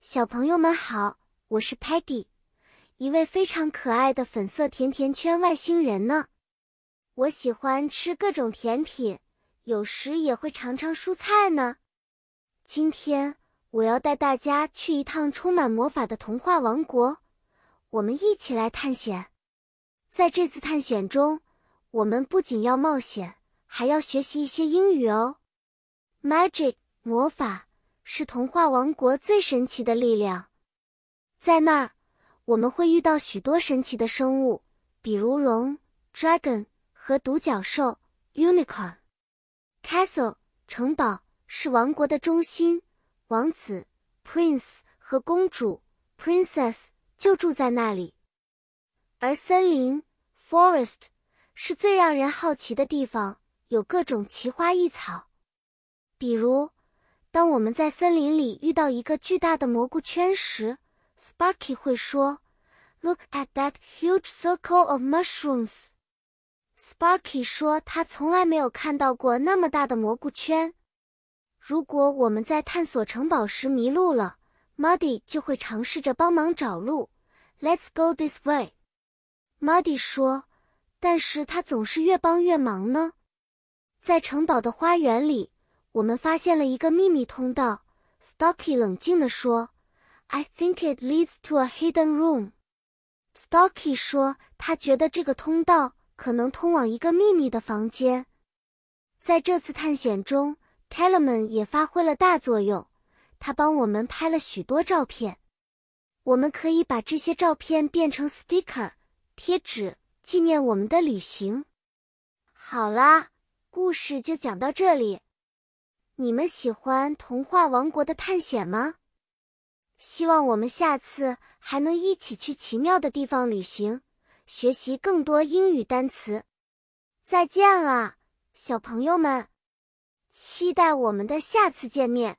小朋友们好，我是 Patty，一位非常可爱的粉色甜甜圈外星人呢。我喜欢吃各种甜品，有时也会尝尝蔬菜呢。今天我要带大家去一趟充满魔法的童话王国，我们一起来探险。在这次探险中，我们不仅要冒险，还要学习一些英语哦。Magic 魔法。是童话王国最神奇的力量，在那儿我们会遇到许多神奇的生物，比如龙 （dragon） 和独角兽 （unicorn）。Castle 城堡是王国的中心，王子 （prince） 和公主 （princess） 就住在那里。而森林 （forest） 是最让人好奇的地方，有各种奇花异草，比如。当我们在森林里遇到一个巨大的蘑菇圈时，Sparky 会说：“Look at that huge circle of mushrooms。” Sparky 说他从来没有看到过那么大的蘑菇圈。如果我们在探索城堡时迷路了，Muddy 就会尝试着帮忙找路。Let's go this way。Muddy 说，但是他总是越帮越忙呢。在城堡的花园里。我们发现了一个秘密通道，Stocky 冷静地说：“I think it leads to a hidden room。” Stocky 说，他觉得这个通道可能通往一个秘密的房间。在这次探险中，Telemann 也发挥了大作用，他帮我们拍了许多照片。我们可以把这些照片变成 sticker 贴纸，纪念我们的旅行。好啦，故事就讲到这里。你们喜欢童话王国的探险吗？希望我们下次还能一起去奇妙的地方旅行，学习更多英语单词。再见了，小朋友们！期待我们的下次见面。